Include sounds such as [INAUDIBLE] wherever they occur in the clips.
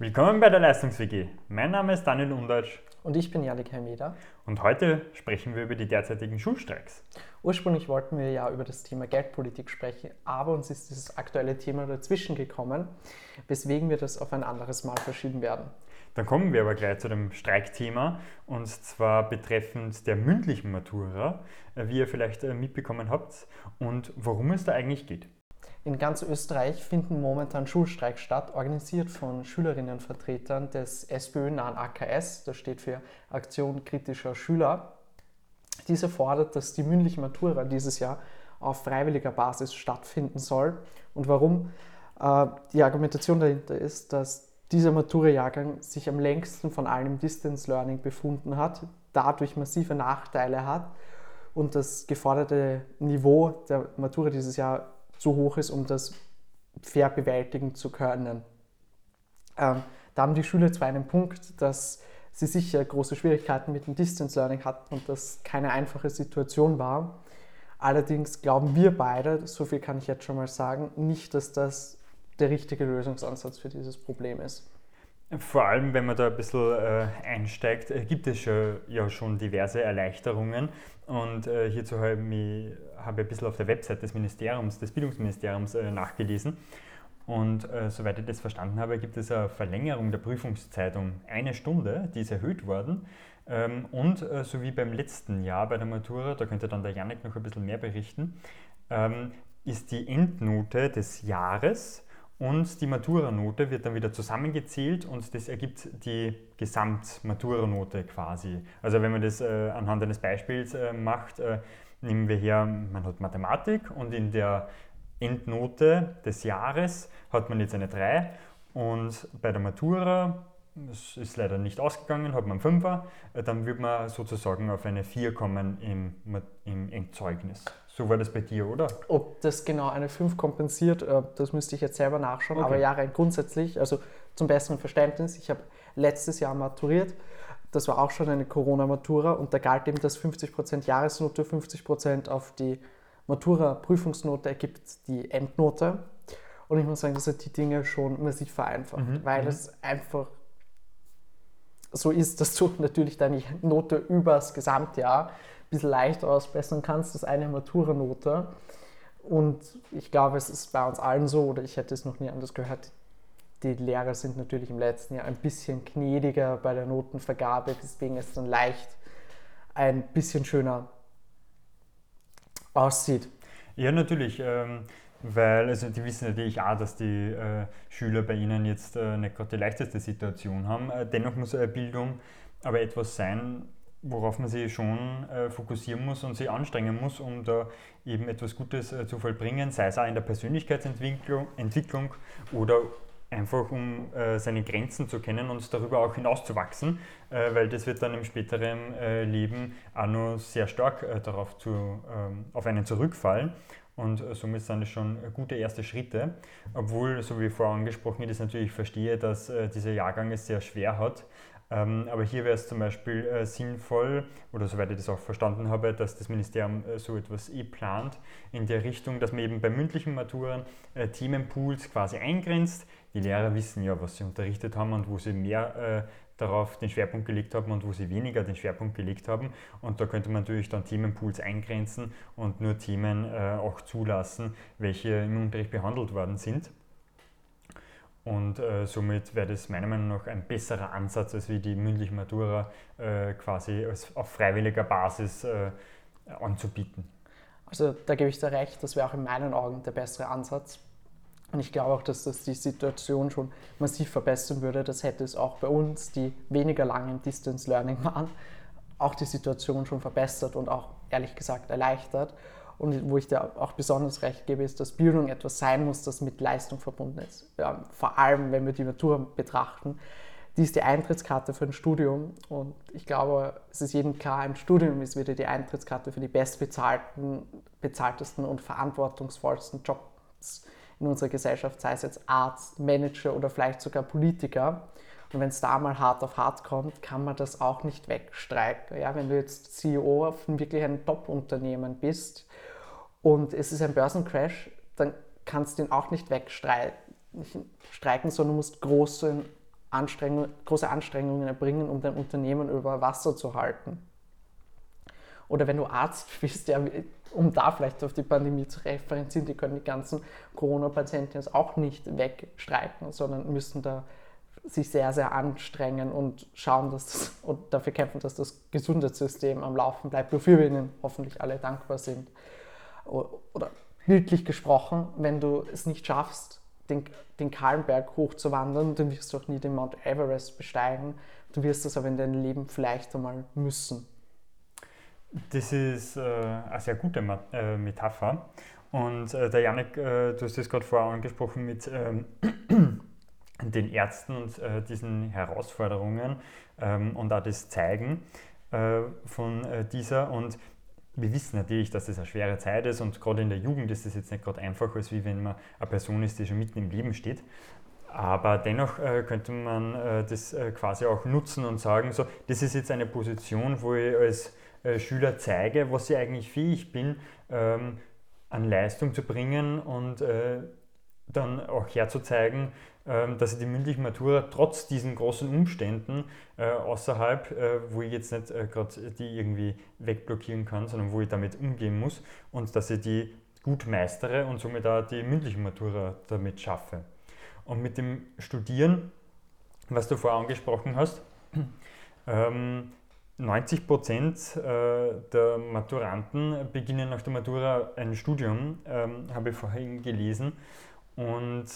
Willkommen bei der Leistungs-WG. Mein Name ist Daniel Undeutsch. Und ich bin Janik Hermeda. Und heute sprechen wir über die derzeitigen Schulstreiks. Ursprünglich wollten wir ja über das Thema Geldpolitik sprechen, aber uns ist dieses aktuelle Thema dazwischen gekommen, weswegen wir das auf ein anderes Mal verschieben werden. Dann kommen wir aber gleich zu dem Streikthema und zwar betreffend der mündlichen Matura, wie ihr vielleicht äh, mitbekommen habt und worum es da eigentlich geht. In ganz Österreich finden momentan Schulstreiks statt, organisiert von Schülerinnenvertretern des SPÖ-nahen AKS, das steht für Aktion kritischer Schüler. Diese fordert, dass die mündliche Matura dieses Jahr auf freiwilliger Basis stattfinden soll. Und warum? Äh, die Argumentation dahinter ist, dass dieser Matura-Jahrgang sich am längsten von allem Distance Learning befunden hat, dadurch massive Nachteile hat und das geforderte Niveau der Matura dieses Jahr zu hoch ist, um das fair bewältigen zu können. Ähm, da haben die Schüler zwar einen Punkt, dass sie sicher große Schwierigkeiten mit dem Distance Learning hatten und das keine einfache Situation war. Allerdings glauben wir beide, so viel kann ich jetzt schon mal sagen, nicht, dass das der richtige Lösungsansatz für dieses Problem ist. Vor allem, wenn man da ein bisschen äh, einsteigt, äh, gibt es schon, ja schon diverse Erleichterungen. Und äh, hierzu habe ich, hab ich ein bisschen auf der Website des Ministeriums, des Bildungsministeriums äh, nachgelesen. Und äh, soweit ich das verstanden habe, gibt es eine Verlängerung der Prüfungszeit um eine Stunde, die ist erhöht worden. Ähm, und so wie beim letzten Jahr bei der Matura, da könnte dann der Janik noch ein bisschen mehr berichten, ähm, ist die Endnote des Jahres und die Maturanote wird dann wieder zusammengezählt und das ergibt die Gesamtmaturanote quasi. Also wenn man das äh, anhand eines Beispiels äh, macht, äh, nehmen wir her, man hat Mathematik und in der Endnote des Jahres hat man jetzt eine 3 und bei der Matura, das ist leider nicht ausgegangen, hat man 5er, äh, dann wird man sozusagen auf eine 4 kommen im, im Endzeugnis. So war das bei dir, oder? Ob das genau eine 5 kompensiert, äh, das müsste ich jetzt selber nachschauen. Okay. Aber ja, rein grundsätzlich, also zum besseren Verständnis, ich habe letztes Jahr maturiert. Das war auch schon eine Corona-Matura und da galt eben, dass 50% Jahresnote, 50% auf die Matura-Prüfungsnote ergibt die Endnote. Und ich muss sagen, das hat die Dinge schon massiv vereinfacht, mhm. weil mhm. es einfach so ist, dass du [LAUGHS] natürlich deine Note übers Gesamtjahr bisschen leichter ausbessern kannst als eine Matura-Note. Und ich glaube, es ist bei uns allen so, oder ich hätte es noch nie anders gehört, die Lehrer sind natürlich im letzten Jahr ein bisschen gnädiger bei der Notenvergabe, deswegen ist es dann leicht ein bisschen schöner aussieht. Ja, natürlich, ähm, weil also die wissen natürlich auch, dass die äh, Schüler bei ihnen jetzt äh, nicht gerade die leichteste Situation haben. Äh, dennoch muss Bildung aber etwas sein, worauf man sich schon äh, fokussieren muss und sich anstrengen muss, um da eben etwas Gutes äh, zu vollbringen, sei es auch in der Persönlichkeitsentwicklung Entwicklung oder einfach um äh, seine Grenzen zu kennen und darüber auch hinauszuwachsen, äh, weil das wird dann im späteren äh, Leben auch noch sehr stark äh, darauf zu, ähm, auf einen zurückfallen. Und somit sind das schon gute erste Schritte. Obwohl, so wie vorher angesprochen, ich das natürlich verstehe, dass dieser Jahrgang es sehr schwer hat. Ähm, aber hier wäre es zum Beispiel äh, sinnvoll, oder soweit ich das auch verstanden habe, dass das Ministerium äh, so etwas eh plant, in der Richtung, dass man eben bei mündlichen Maturen äh, Themenpools quasi eingrenzt. Die Lehrer wissen ja, was sie unterrichtet haben und wo sie mehr darauf den Schwerpunkt gelegt haben und wo sie weniger den Schwerpunkt gelegt haben. Und da könnte man natürlich dann Themenpools eingrenzen und nur Themen auch zulassen, welche im Unterricht behandelt worden sind. Und äh, somit wäre das meiner Meinung nach ein besserer Ansatz, als wie die mündliche Matura äh, quasi als, auf freiwilliger Basis äh, anzubieten. Also da gebe ich dir recht, das wäre auch in meinen Augen der bessere Ansatz. Und ich glaube auch, dass das die Situation schon massiv verbessern würde. Das hätte es auch bei uns, die weniger lange im Distance Learning waren, auch die Situation schon verbessert und auch ehrlich gesagt erleichtert. Und wo ich dir auch besonders recht gebe, ist, dass Bildung etwas sein muss, das mit Leistung verbunden ist. Ja, vor allem, wenn wir die Natur betrachten. Die ist die Eintrittskarte für ein Studium. Und ich glaube, es ist jedem klar, ein Studium ist wieder die Eintrittskarte für die bestbezahlten, bezahltesten und verantwortungsvollsten Jobs in unserer Gesellschaft, sei es jetzt Arzt, Manager oder vielleicht sogar Politiker. Und wenn es da mal hart auf hart kommt, kann man das auch nicht wegstreiken. Ja, wenn du jetzt CEO von wirklich einem Top-Unternehmen bist und es ist ein Börsencrash, dann kannst du ihn auch nicht wegstreiken, sondern musst großen Anstrengung, große Anstrengungen erbringen, um dein Unternehmen über Wasser zu halten. Oder wenn du Arzt [LAUGHS] bist, ja, um da vielleicht auf die Pandemie zu referenzieren, die können die ganzen Corona-Patienten jetzt auch nicht wegstreiken, sondern müssen da sich sehr, sehr anstrengen und schauen, dass das, und dafür kämpfen, dass das Gesundheitssystem am Laufen bleibt, wofür wir ihnen hoffentlich alle dankbar sind. Oder bildlich gesprochen, wenn du es nicht schaffst, den, den Kahlenberg hochzuwandern, dann wirst du auch nie den Mount Everest besteigen. Du wirst das aber in deinem Leben vielleicht einmal müssen. Das ist äh, eine sehr gute äh, Metapher. Und äh, der Janik, äh, du hast das gerade vorher angesprochen mit ähm, [CLEARS THROAT] den Ärzten und äh, diesen Herausforderungen ähm, und auch das Zeigen äh, von dieser. Und wir wissen natürlich, dass das eine schwere Zeit ist und gerade in der Jugend ist das jetzt nicht gerade einfach, als wie wenn man eine Person ist, die schon mitten im Leben steht. Aber dennoch äh, könnte man äh, das äh, quasi auch nutzen und sagen, so, das ist jetzt eine Position, wo ich als äh, Schüler zeige, was ich eigentlich fähig bin, ähm, an Leistung zu bringen und äh, dann auch herzuzeigen, ähm, dass ich die mündliche Matura trotz diesen großen Umständen äh, außerhalb, wo ich jetzt nicht gerade die irgendwie wegblockieren kann, sondern wo ich damit umgehen muss und dass ich die gut meistere und somit auch die mündliche Matura damit schaffe. Und mit dem Studieren, was du vorher angesprochen hast, [CLEARS THROAT] ähm, 90 Prozent äh, der Maturanten beginnen nach der Matura ein Studium, ähm, habe ich vorhin gelesen. Und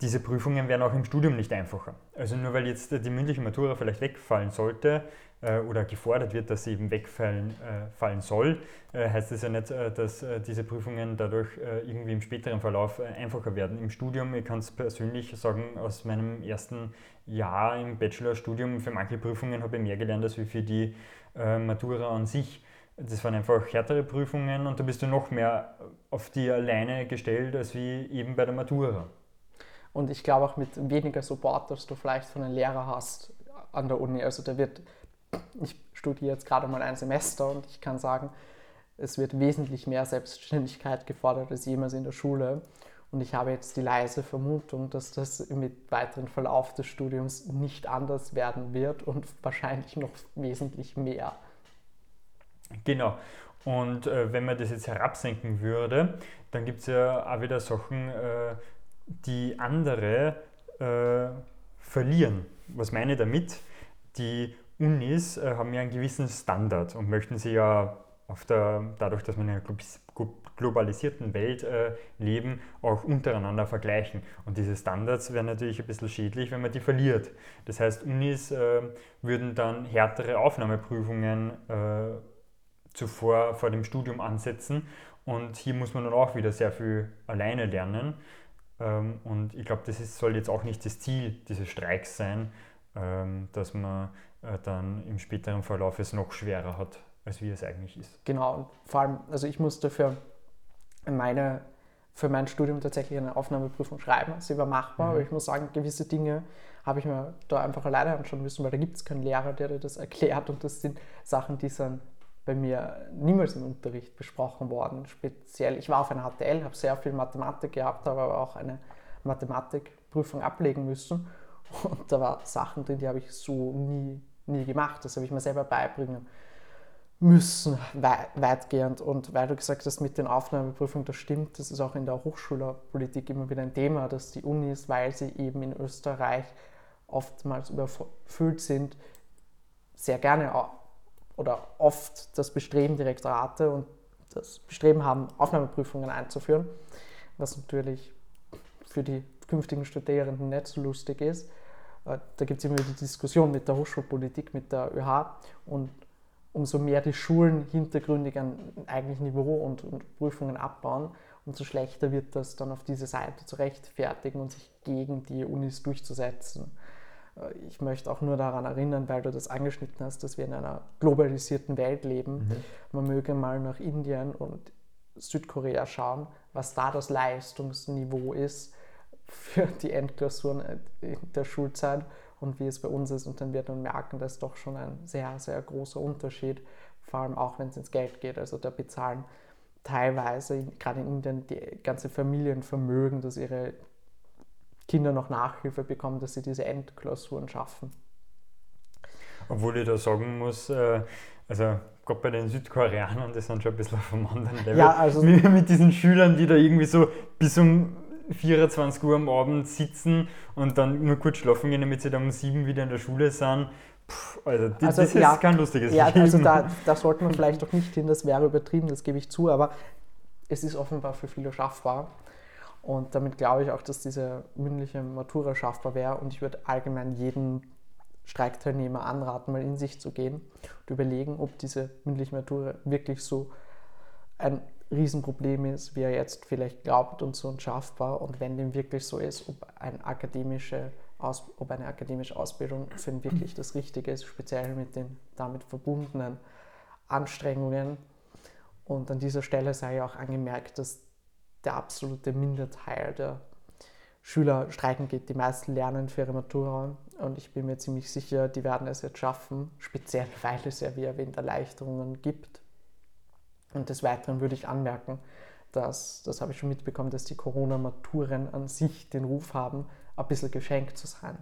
diese Prüfungen werden auch im Studium nicht einfacher. Also nur weil jetzt die mündliche Matura vielleicht wegfallen sollte oder gefordert wird, dass sie eben wegfallen äh, fallen soll, äh, heißt das ja nicht, äh, dass äh, diese Prüfungen dadurch äh, irgendwie im späteren Verlauf einfacher werden. Im Studium, ich kann es persönlich sagen, aus meinem ersten Jahr im Bachelorstudium, für manche Prüfungen habe ich mehr gelernt als für die Matura an sich. Das waren einfach härtere Prüfungen und da bist du noch mehr auf die alleine gestellt als wie eben bei der Matura. Und ich glaube auch mit weniger Support, dass du vielleicht von einem Lehrer hast an der Uni. Also der wird, ich studiere jetzt gerade mal ein Semester und ich kann sagen, es wird wesentlich mehr Selbstständigkeit gefordert als jemals in der Schule. Und ich habe jetzt die leise Vermutung, dass das mit weiteren Verlauf des Studiums nicht anders werden wird und wahrscheinlich noch wesentlich mehr. Genau. Und äh, wenn man das jetzt herabsenken würde, dann gibt es ja auch wieder Sachen, äh, die andere äh, verlieren. Was meine ich damit? Die Unis äh, haben ja einen gewissen Standard und möchten sie ja auf der, dadurch, dass wir in einer globalisierten Welt äh, leben, auch untereinander vergleichen. Und diese Standards wären natürlich ein bisschen schädlich, wenn man die verliert. Das heißt, Unis äh, würden dann härtere Aufnahmeprüfungen äh, zuvor vor dem Studium ansetzen und hier muss man dann auch wieder sehr viel alleine lernen. Ähm, und ich glaube, das ist, soll jetzt auch nicht das Ziel dieses Streiks sein, dass man äh, dann im späteren Verlauf es noch schwerer hat, als wie es eigentlich ist. Genau, und vor allem, also ich musste für, meine, für mein Studium tatsächlich eine Aufnahmeprüfung schreiben. Sie war machbar, mhm. aber ich muss sagen, gewisse Dinge habe ich mir da einfach alleine anschauen müssen, weil da gibt es keinen Lehrer, der dir das erklärt und das sind Sachen, die sind bei mir niemals im Unterricht besprochen worden. Speziell, ich war auf einer HTL, habe sehr viel Mathematik gehabt, habe aber auch eine Mathematikprüfung ablegen müssen. Und da waren Sachen drin, die habe ich so nie, nie gemacht. Das habe ich mir selber beibringen müssen, weitgehend. Und weil du gesagt hast, mit den Aufnahmeprüfungen, das stimmt, das ist auch in der Hochschulpolitik immer wieder ein Thema, dass die Unis, weil sie eben in Österreich oftmals überfüllt sind, sehr gerne oder oft das Bestreben Direktorate und das Bestreben haben, Aufnahmeprüfungen einzuführen, was natürlich für die künftigen Studierenden nicht so lustig ist. Äh, da gibt es immer die Diskussion mit der Hochschulpolitik, mit der ÖH und umso mehr die Schulen hintergründig ein eigentlich Niveau und, und Prüfungen abbauen, umso schlechter wird das dann auf diese Seite zu rechtfertigen und sich gegen die Unis durchzusetzen. Äh, ich möchte auch nur daran erinnern, weil du das angeschnitten hast, dass wir in einer globalisierten Welt leben. Mhm. Man möge mal nach Indien und Südkorea schauen, was da das Leistungsniveau ist für die Endklausuren in der Schulzeit und wie es bei uns ist. Und dann wird man merken, dass doch schon ein sehr, sehr großer Unterschied, vor allem auch wenn es ins Geld geht. Also da bezahlen teilweise, gerade in Indien, die ganze Familienvermögen, das ihre Kinder noch Nachhilfe bekommen, dass sie diese Endklausuren schaffen. Obwohl ich da sagen muss, äh, also gerade bei den Südkoreanern, die sind schon ein bisschen auf einem anderen Level. Ja, also- [LAUGHS] mit, mit diesen Schülern, die da irgendwie so bis um 24 Uhr am Abend sitzen und dann nur kurz schlafen gehen, damit sie dann um 7 wieder in der Schule sind. Puh, also, das, Also, das ja, ist kein lustiges Ja, also Leben. da, da sollte man vielleicht auch nicht hin, das wäre übertrieben, das gebe ich zu, aber es ist offenbar für viele schaffbar. Und damit glaube ich auch, dass diese mündliche Matura schaffbar wäre. Und ich würde allgemein jedem Streikteilnehmer anraten, mal in sich zu gehen und überlegen, ob diese mündliche Matura wirklich so ein Riesenproblem ist, wie er jetzt vielleicht glaubt und so unschaffbar. Und wenn dem wirklich so ist, ob, ein akademische Aus, ob eine akademische Ausbildung für ihn wirklich das Richtige ist, speziell mit den damit verbundenen Anstrengungen. Und an dieser Stelle sei ja auch angemerkt, dass der absolute Minderteil der Schüler streiken geht. Die meisten lernen für ihre Matura und ich bin mir ziemlich sicher, die werden es jetzt schaffen, speziell [LAUGHS] weil es ja, wie erwähnt, Erleichterungen gibt. Und des Weiteren würde ich anmerken, dass, das habe ich schon mitbekommen, dass die Corona-Maturen an sich den Ruf haben, ein bisschen geschenkt zu sein.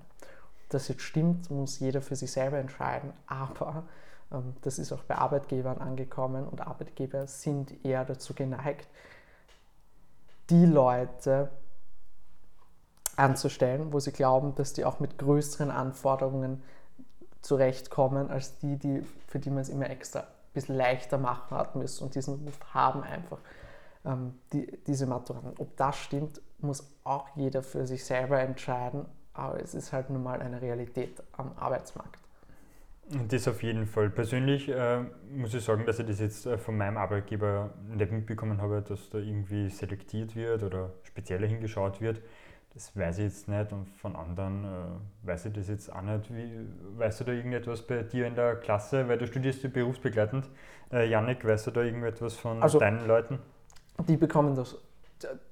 Das jetzt stimmt, muss jeder für sich selber entscheiden, aber ähm, das ist auch bei Arbeitgebern angekommen und Arbeitgeber sind eher dazu geneigt, die Leute anzustellen, wo sie glauben, dass die auch mit größeren Anforderungen zurechtkommen, als die, die für die man es immer extra bisschen leichter machen hat müssen und diesen Ruf haben einfach ähm, die, diese Maturanten. Ob das stimmt, muss auch jeder für sich selber entscheiden, aber es ist halt nun mal eine Realität am Arbeitsmarkt. Das auf jeden Fall. Persönlich äh, muss ich sagen, dass ich das jetzt äh, von meinem Arbeitgeber nicht mitbekommen habe, dass da irgendwie selektiert wird oder spezieller hingeschaut wird. Das weiß ich jetzt nicht und von anderen äh, weiß ich das jetzt auch nicht. Wie, weißt du da irgendetwas bei dir in der Klasse, weil du studierst ja berufsbegleitend. Äh, Janik, weißt du da irgendetwas von Also- deinen Leuten? Die bekommen das.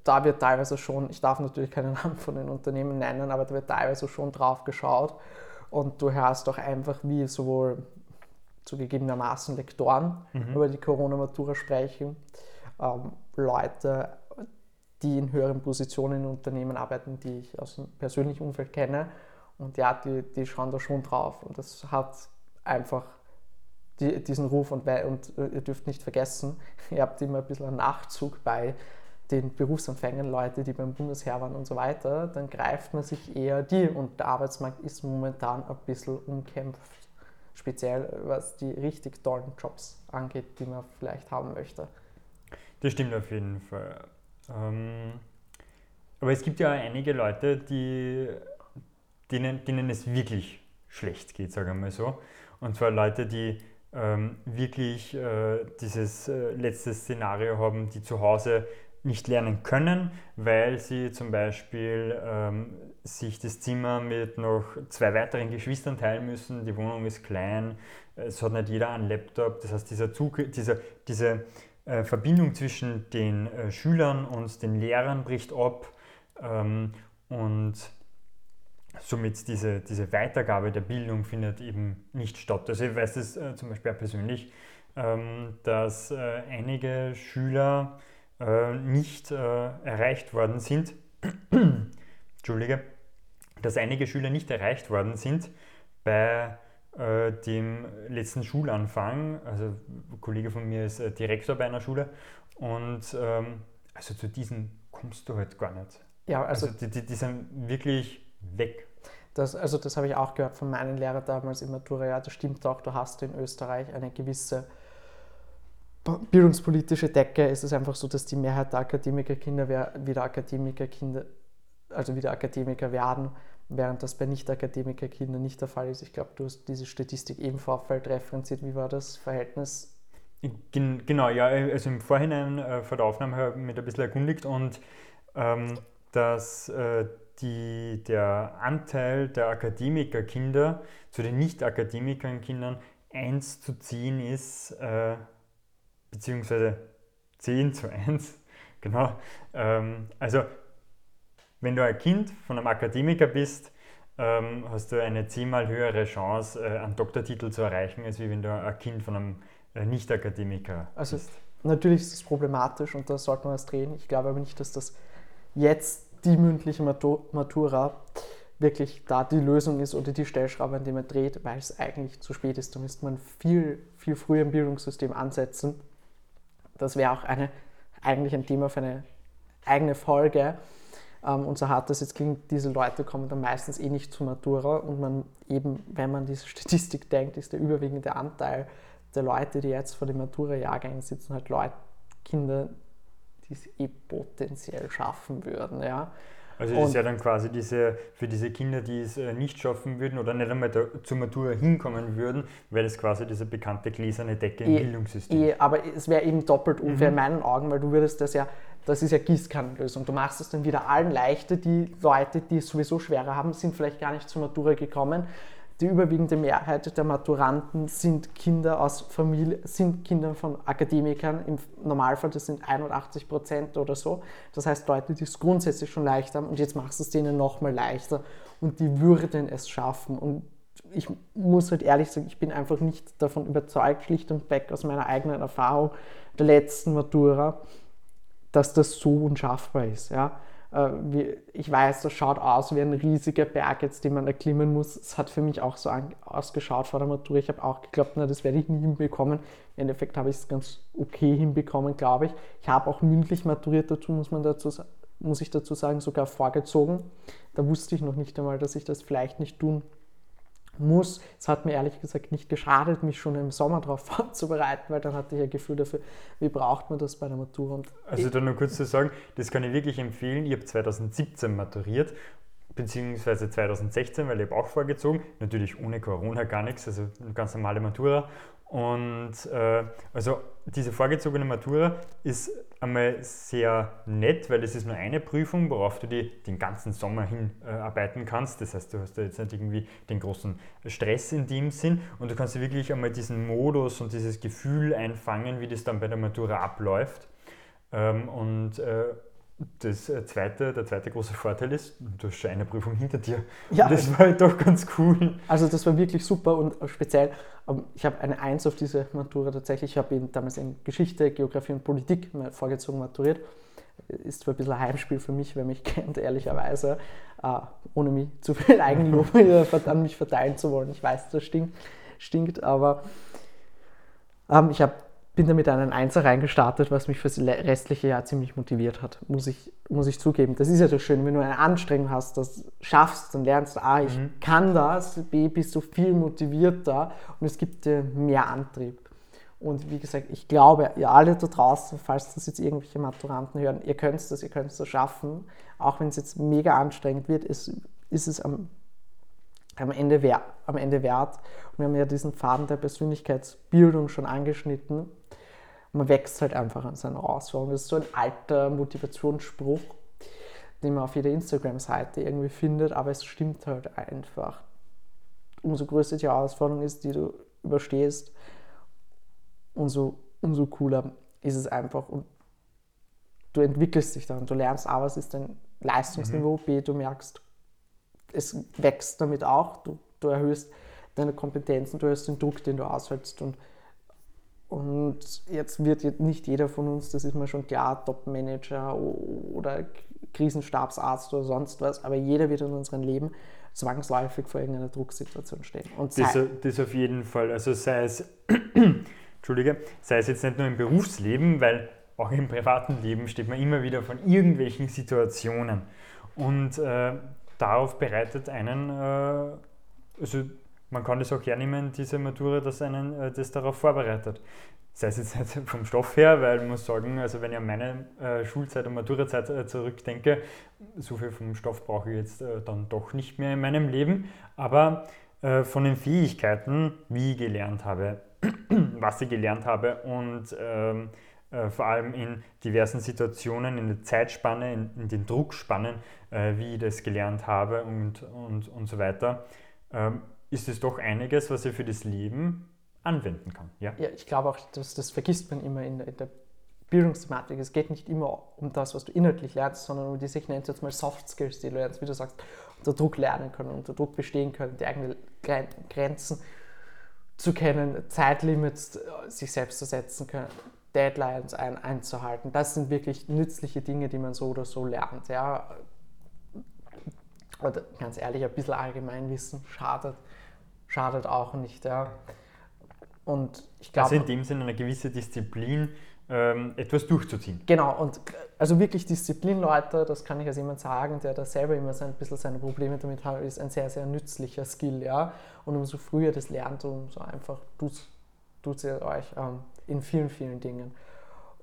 Da wird teilweise schon, ich darf natürlich keinen [LAUGHS] Namen von den Unternehmen nennen, aber da wird teilweise schon drauf geschaut und du hörst auch einfach, wie sowohl zugegebenermaßen Lektoren Mhm. über die Corona-Matura sprechen, ähm, Leute, die in höheren Positionen in Unternehmen arbeiten, die ich aus dem persönlichen Umfeld kenne. Und ja, die, die schauen da schon drauf. Und das hat einfach die, diesen Ruf. Und, und äh, ihr dürft nicht vergessen, [LAUGHS] ihr habt immer ein bisschen einen Nachzug bei den Berufsanfängern, Leute, die beim Bundesheer waren und so weiter. Dann greift man sich eher die. Und der Arbeitsmarkt ist momentan ein bisschen umkämpft. Speziell was die richtig tollen Jobs angeht, die man vielleicht haben möchte. Das stimmt auf jeden Fall. Ähm, aber es gibt ja einige Leute, die, denen, denen es wirklich schlecht geht, sagen wir mal so. Und zwar Leute, die ähm, wirklich äh, dieses äh, letzte Szenario haben, die zu Hause nicht lernen können, weil sie zum Beispiel ähm, sich das Zimmer mit noch zwei weiteren Geschwistern teilen müssen. Die Wohnung ist klein, es hat nicht jeder einen Laptop. Das heißt, dieser Zug, dieser, diese äh, Verbindung zwischen den äh, Schülern und den Lehrern bricht ab ähm, und somit diese, diese Weitergabe der Bildung findet eben nicht statt. Also ich weiß das äh, zum Beispiel auch persönlich, ähm, dass äh, einige Schüler äh, nicht erreicht worden sind, Entschuldige, dass einige Schüler nicht erreicht worden sind bei äh, dem letzten Schulanfang. Also ein Kollege von mir ist äh, Direktor bei einer Schule und ähm, also zu diesen kommst du halt gar nicht. Ja, also, Also, die, die, die sind wirklich weg. das, also das habe ich auch gehört von meinen Lehrern damals im Matura. Ja, das stimmt auch. Du hast in Österreich eine gewisse bildungspolitische Decke. Es ist einfach so, dass die Mehrheit der Akademikerkinder wieder Akademikerkinder, also wieder Akademiker werden, während das bei Nicht-Akademikerkindern nicht der Fall ist. Ich glaube, du hast diese Statistik eben Vorfeld referenziert. Wie war das Verhältnis? Gen genau, ja, also im Vorhinein äh, vor der Aufnahme habe ich mich ein bisschen erkundigt und ähm, dass äh, die, der Anteil der Akademikerkinder zu den Nicht-Akademikerkindern 1 zu 10 ist, äh, beziehungsweise 10 zu 1, [LAUGHS] genau. Ähm, also, wenn du ein Kind von einem Akademiker bist, ähm, hast du eine zehnmal höhere Chance, äh, einen Doktortitel zu erreichen, als wie wenn du ein Kind von einem äh, Nicht-Akademiker Also- bist. Natürlich ist es problematisch und da sollte man was drehen. Ich glaube aber nicht, dass das jetzt die mündliche Matura wirklich da die Lösung ist oder die Stellschraube, an die man dreht, weil es eigentlich zu spät ist. Da müsste man viel, viel früher im Bildungssystem ansetzen. Das wäre auch eine, eigentlich ein Thema für eine eigene Folge. Ähm, und so hart das jetzt klingt, diese Leute kommen dann meistens eh nicht zur Matura und man eben, wenn man diese [LAUGHS] Statistik denkt, ist der überwiegende Anteil der Leute, die jetzt vor den Matura-Jahrgängen sitzen, halt Leute, Kinder, die es eh potenziell schaffen würden. Ja. Also das ist ja dann quasi diese, für diese Kinder, die es äh, nicht schaffen würden oder nicht einmal zur Matura hinkommen würden, wäre das quasi diese bekannte gläserne Decke im e, Bildungssystem. E, aber es wäre eben doppelt unfair mhm. in meinen Augen, weil du würdest das ja, das ist ja Gießkannenlösung. Du machst es dann wieder allen leichter. Die Leute, die es sowieso schwerer haben, sind vielleicht gar nicht zur Matura gekommen die überwiegende Mehrheit der Maturanten sind Kinder aus Familie, sind Kinder von Akademikern. Im Normalfall, das sind 81 Prozent oder so. Das heißt, Leute, die es grundsätzlich schon leicht haben und jetzt machst du es denen nochmal leichter und die würden es schaffen. Und ich muss halt ehrlich sagen, ich bin einfach nicht davon überzeugt, schlicht und weg aus meiner eigenen Erfahrung der letzten Matura, dass das so unschaffbar ist. Ja? Äh, ich weiß, das schaut aus wie ein riesiger Berg jetzt, den man erklimmen muss. Es hat für mich auch so ausgeschaut vor der Matura. Ich habe auch geglaubt, na, das werde ich nie hinbekommen. Im Endeffekt habe ich es ganz okay hinbekommen, glaube ich. Ich habe auch mündlich maturiert dazu, muss man dazu muss ich dazu sagen, sogar vorgezogen. Da wusste ich noch nicht einmal, dass ich das vielleicht nicht tun muss. Es hat mir ehrlich gesagt nicht geschadet, mich schon im Sommer darauf [LAUGHS] vorzubereiten, weil dann hatte ich ein Gefühl dafür, wie braucht man das bei der Matura. Und also da nur kurz zu sagen, das kann ich wirklich empfehlen. Ich habe 2017 maturiert, beziehungsweise 2016, weil ich habe auch vorgezogen, natürlich ohne Corona gar nichts, also eine ganz normale Matura. Und äh, also diese vorgezogene Matura ist einmal sehr nett, weil es ist nur eine Prüfung, worauf du die den ganzen Sommer hinarbeiten äh, kannst. Das heißt, du hast da jetzt nicht irgendwie den großen Stress in dem Sinn und du kannst dir wirklich einmal diesen Modus und dieses Gefühl einfangen, wie das dann bei der Matura abläuft. Ähm, und äh, das äh, zweite, der zweite große Vorteil ist, du hast schon eine Prüfung hinter dir. Ja. Das war halt doch ganz cool. Also das war wirklich super und speziell, ähm, ich habe eine Eins auf diese Matura tatsächlich. Ich habe damals in Geschichte, Geografie und Politik vorgezogen maturiert. Ist zwar ein bisschen ein Heimspiel für mich, wer mich [LAUGHS] kennt, ehrlicherweise, äh, ohne mich zu viel Eigenlob [LAUGHS] an mich verteilen zu wollen. Ich weiß, das stinkt, stinkt aber ähm, ich habe bin da mit einem Einser reingestartet, was mich fürs restliche Jahr ziemlich motiviert hat, muss ich, muss ich zugeben. Das ist ja das Schöne, wenn du eine Anstrengung hast, das schaffst, dann lernst du, A, ich mhm. kann das, B, bist du viel motivierter und es gibt dir mehr Antrieb. Und wie gesagt, ich glaube, ihr alle da draußen, falls das jetzt irgendwelche Maturanten hören, ihr könnt das, ihr könnt es das schaffen. Auch wenn es jetzt mega anstrengend wird, ist, ist es am, am, Ende wert, am Ende wert. Und wir haben ja diesen Faden der Persönlichkeitsbildung schon angeschnitten man wächst halt einfach an seinen Herausforderungen. Das ist so ein alter Motivationsspruch, den man auf jeder Instagram-Seite irgendwie findet, aber es stimmt halt einfach. Umso größer die Herausforderung ist, die du überstehst, umso, umso cooler ist es einfach. Und du entwickelst dich dann, du lernst A, was ist dein Leistungsniveau, mhm. B, du merkst, es wächst damit auch, du, du erhöhst deine Kompetenzen, du erhöhst den Druck, den du aushältst und und jetzt wird nicht jeder von uns, das ist mir schon klar, Top-Manager oder Krisenstabsarzt oder sonst was, aber jeder wird in unserem Leben zwangsläufig vor irgendeiner Drucksituation stehen. Und das, das auf jeden Fall. Also sei es, [CLEARS THROAT] Entschuldige, sei es jetzt nicht nur im Berufsleben, weil auch im privaten Leben steht man immer wieder von irgendwelchen Situationen. Und äh, darauf bereitet einen, äh, also man kann das auch hernehmen, diese Matura, dass einen äh, das darauf vorbereitet. Sei es jetzt nicht vom Stoff her, weil ich muss sagen, also wenn ich an meine äh, Schulzeit und Maturazeit äh, zurückdenke, so viel vom Stoff brauche ich jetzt äh, dann doch nicht mehr in meinem Leben. Aber äh, von den Fähigkeiten, wie ich gelernt habe, [CLEARS THROAT] was ich gelernt habe und ähm, äh, vor allem in diversen Situationen, in der Zeitspanne, in, in den Druckspannen, wie ich das gelernt habe und, und, und so weiter, ähm, ist es doch einiges, was er für das Leben anwenden kann. Ja, ja ich glaube auch, dass das vergisst man immer in der, in der Bildungsthematik. Es geht nicht immer um das, was du inhaltlich lernst, sondern um diese, ich nenne es jetzt mal Soft Skills, die du lernst, wie du sagst, unter Druck lernen können, unter Druck bestehen können, die eigenen Grenzen zu kennen, Zeitlimits äh, sich selbst zu setzen können, Deadlines ein, einzuhalten. Das sind wirklich nützliche Dinge, die man so oder so lernt. Ja. oder ganz ehrlich, ein bisschen Allgemeinwissen schadet, schadet auch nicht. Ja. Und ich glaube. Also in dem Sinne eine gewisse Disziplin, ähm, etwas durchzuziehen. Genau, und also wirklich Disziplin, Leute, das kann ich als jemand sagen, der da selber immer so ein bisschen seine Probleme damit hat, ist ein sehr, sehr nützlicher Skill, ja. Und umso früher das lernt, umso einfach tut es euch ähm, in vielen, vielen Dingen.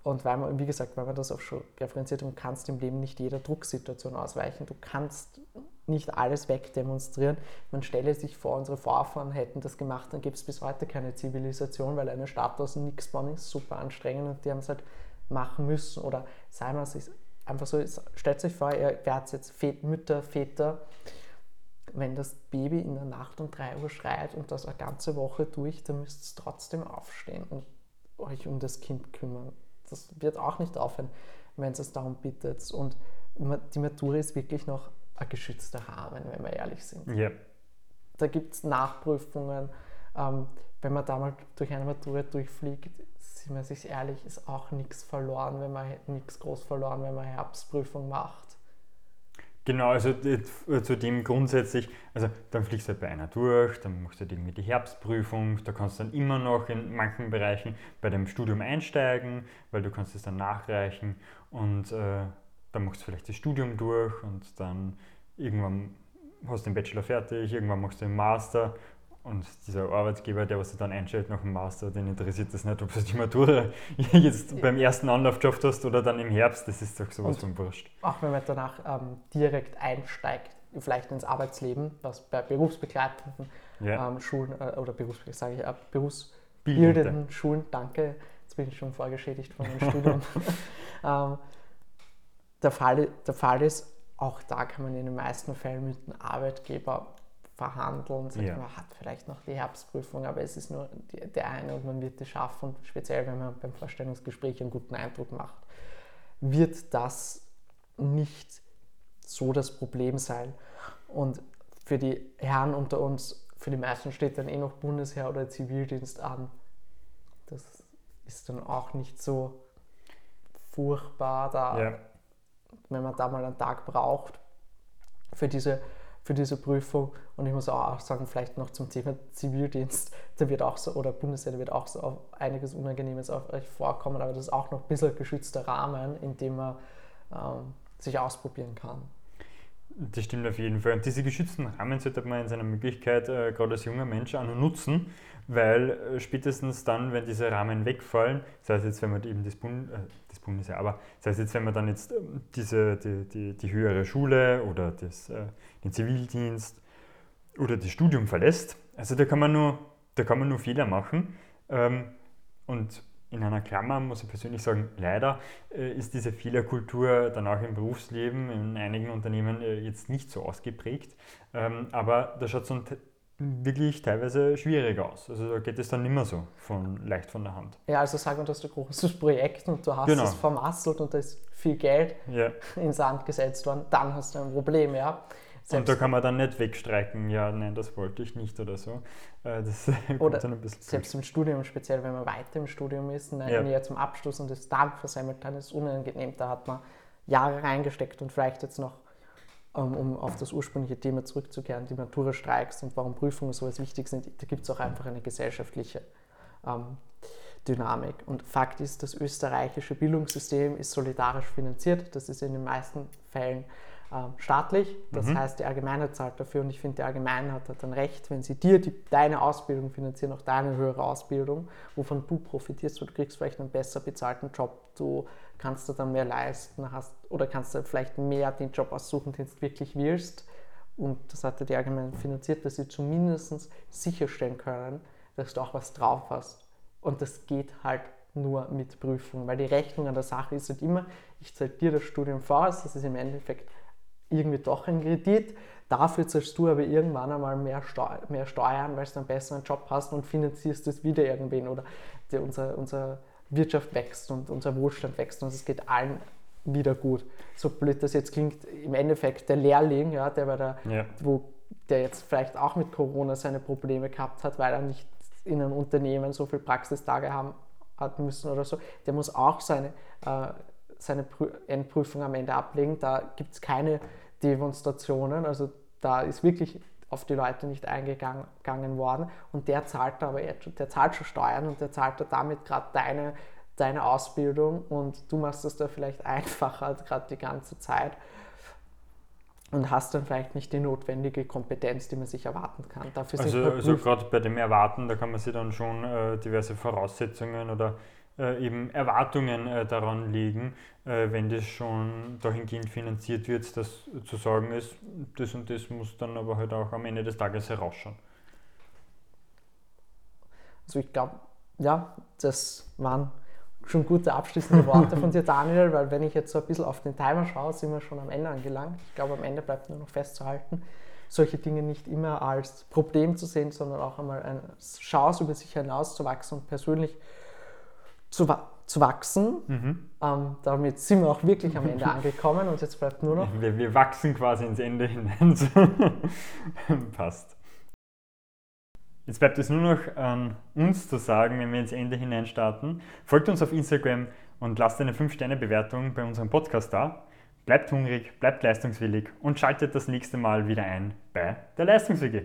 Und weil man, wie gesagt, weil man das auch schon referenziert, du kannst im Leben nicht jeder Drucksituation ausweichen. Du kannst nicht alles wegdemonstrieren. Man stelle sich vor, unsere Vorfahren hätten das gemacht, dann gibt es bis heute keine Zivilisation, weil eine Stadt aus nichts bauen ist super anstrengend und die haben es halt machen müssen. Oder sei mal, es ist einfach so, stellt euch vor, ihr werdet jetzt Mütter, Väter, wenn das Baby in der Nacht um 3 Uhr schreit und das eine ganze Woche durch, dann müsst ihr trotzdem aufstehen und euch um das Kind kümmern das wird auch nicht aufhören, wenn es darum bittet. Und die Matura ist wirklich noch ein geschützter Rahmen, wenn wir ehrlich sind. Yeah. Da gibt es Nachprüfungen. Ähm, wenn man da mal durch eine Matura durchfliegt, sind wir sich ehrlich, ist auch nichts verloren, wenn man nichts groß verloren, wenn man Herbstprüfung macht. Genau, also äh, zu dem grundsätzlich, also dann fliegst du halt bei einer durch, dann machst du halt irgendwie die Herbstprüfung, da kannst du dann immer noch in manchen Bereichen bei dem Studium einsteigen, weil du kannst es dann nachreichen und äh, dann machst du vielleicht das Studium durch und dann irgendwann hast du den Bachelor fertig, irgendwann machst du den Master und dieser Arbeitgeber, der was du dann einstellt nach dem Master, den interessiert das nicht, ob du die Matura [LAUGHS] jetzt ja. beim ersten Anlauf geschafft hast oder dann im Herbst, das ist doch sowas von wurscht. Auch wenn man danach ähm, direkt einsteigt, vielleicht ins Arbeitsleben, was bei berufsbegleitenden ja. ähm, Schulen äh, oder Berufs, sage ich, äh, berufsbildenden Schulen, danke, jetzt bin ich schon vorgeschädigt von dem Studium, [LAUGHS] [LAUGHS] ähm, der, Fall, der Fall ist, auch da kann man in den meisten Fällen mit dem Arbeitgeber verhandeln, sagt, ja. man hat vielleicht noch die Herbstprüfung, aber es ist nur der eine und man wird es schaffen. Speziell, wenn man beim Vorstellungsgespräch einen guten Eindruck macht, wird das nicht so das Problem sein. Und für die Herren unter uns, für die meisten steht dann eh noch Bundesheer oder Zivildienst an. Das ist dann auch nicht so furchtbar, da, ja. wenn man da mal einen Tag braucht für diese für diese Prüfung. Und ich muss auch sagen, vielleicht noch zum Thema Zivildienst, da wird auch so, oder Bundeswehr, da wird auch so einiges Unangenehmes auf euch vorkommen, aber das ist auch noch ein bisschen geschützter Rahmen, in dem man ähm, sich ausprobieren kann. Das stimmt auf jeden Fall. Und diese geschützten Rahmen sollte man in seiner Möglichkeit äh, gerade als junger Mensch auch noch nutzen, weil äh, spätestens dann, wenn diese Rahmen wegfallen, sei es jetzt, wenn man eben das, Bund, äh, das Bundesheer, aber sei es jetzt, wenn man dann jetzt ähm, diese, die, die, die höhere Schule oder das, äh, den Zivildienst oder das Studium verlässt, also da kann man nur, da kann man nur Fehler machen. Ähm, und in einer Klammer muss ich persönlich sagen, leider äh, ist diese Fehlerkultur dann auch im Berufsleben in einigen Unternehmen äh, jetzt nicht so ausgeprägt. Ähm, aber da schaut es dann wirklich teilweise schwierig aus. Also da geht es dann nicht mehr so von, leicht von der Hand. Ja, also sagen wir, du hast ein großes [LAUGHS] Projekt und du hast genau. es vermasselt und da ist viel Geld ja. [LAUGHS] ins Sand gesetzt worden, dann hast du ein Problem, ja. Selbst und da kann man dann nicht wegstreiken, ja, nein, das wollte ich nicht oder so. Äh, das [LAUGHS] oder dann ein bisschen selbst im Studium, speziell wenn man weiter im Studium ist, ne, ja. näher zum Abschluss und das dann versammelt, dann ist es unangenehm. Da hat man Jahre reingesteckt und vielleicht jetzt noch um auf das ursprüngliche Thema zurückzukehren, die Matura-Streiks und warum Prüfungen so wichtig sind, da gibt es auch einfach eine gesellschaftliche ähm, Dynamik. Und Fakt ist, das österreichische Bildungssystem ist solidarisch finanziert. Das ist in den meisten Fällen ähm, staatlich. Das mhm. heißt, die Allgemeine zahlt dafür und ich finde, die Allgemeine hat dann recht, wenn sie dir die, deine Ausbildung finanzieren, auch deine höhere Ausbildung, wovon du profitierst, du kriegst vielleicht einen besser bezahlten Job, du kannst du dann mehr leisten hast oder kannst du vielleicht mehr den Job aussuchen, den du wirklich willst. Und das hat die Allgemeine finanziert, dass sie zumindest sicherstellen können, dass du auch was drauf hast. Und das geht halt nur mit Prüfungen, weil die Rechnung an der Sache ist halt immer, ich zahle dir das Studium voraus, das ist im Endeffekt irgendwie doch ein Kredit. Dafür zahlst du aber irgendwann einmal mehr, Steu mehr Steuern, weil du einen besseren Job hast und finanzierst es wieder irgendwen oder die, unser, unsere Wirtschaft wächst und unser Wohlstand wächst und es geht allen wieder gut. So blöd das jetzt klingt, im Endeffekt der Lehrling, ja, der bei der, ja. wo der jetzt vielleicht auch mit Corona seine Probleme gehabt hat, weil er nicht in einem Unternehmen so viel Praxistage haben hat müssen oder so, der muss auch seine äh, seine Endprüfung am Ende ablegen. Da gibt es keine Demonstrationen. Also da ist wirklich auf die Leute nicht eingegangen worden und der zahlt aber der zahlt schon Steuern und der zahlt damit gerade deine, deine Ausbildung und du machst es da vielleicht [LAUGHS] einfacher gerade die ganze Zeit und hast dann vielleicht nicht die notwendige Kompetenz, die man sich erwarten kann. Dafür also, also gerade bei dem Erwarten, da kann man sich dann schon äh, diverse Voraussetzungen oder äh, eben Erwartungen äh, daran legen, äh, wenn das schon dahingehend finanziert wird, dass zu sagen ist, das und das muss dann aber halt auch am Ende des Tages herausschauen. Also ich glaube, ja, das waren schon gute abschließende Worte von [LAUGHS] dir, Daniel, weil wenn ich jetzt so ein bisschen auf den Timer schaue, sind wir schon am Ende angelangt. Ich glaube, am Ende bleibt nur noch festzuhalten, solche Dinge nicht immer als Problem zu sehen, sondern auch einmal eine Chance über sich hinauszuwachsen und persönlich zu, zu wachsen. Mhm. Ähm, damit sind wir auch wirklich am Ende [LAUGHS] angekommen und jetzt bleibt nur noch. Wir, wir wachsen quasi ins Ende hinein. [LAUGHS] Passt. Jetzt bleibt es nur noch an uns zu sagen, wenn wir ins Ende hinein starten. Folgt uns auf Instagram und lasst eine 5-Sterne-Bewertung bei unserem Podcast da. Bleibt hungrig, bleibt leistungswillig und schaltet das nächste Mal wieder ein bei der Leistungswillig.